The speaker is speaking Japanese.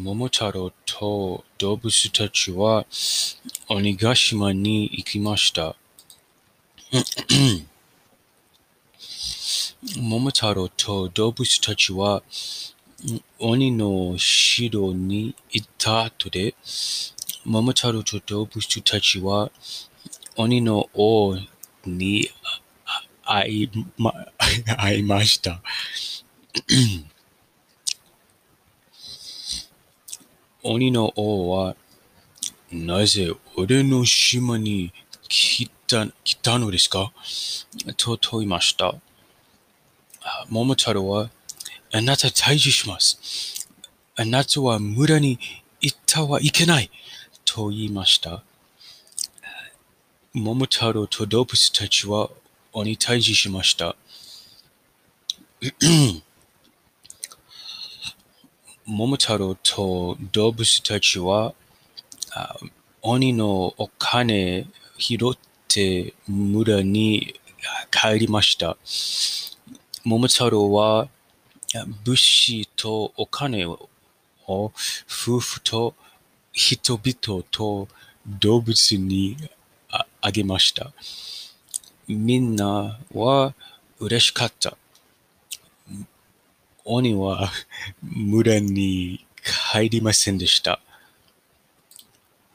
桃太郎と動物たちは鬼ヶ島に行きました。桃太郎と動物たちは鬼の城に行った後で、桃太郎と動物たちは鬼の王に会いま会いました。鬼の王は、なぜ俺の島に来た来たのですか？と問いました。桃太郎は、あなた退治します。あなたは村に行ってはいけない。と言いました。桃太郎と動物たちは鬼退治しました。桃太郎と動物たちは鬼のお金拾って村に帰りました。桃太郎は物資とお金を夫婦と人々と動物にあげました。みんなは嬉しかった。鬼は村に帰りませんでした。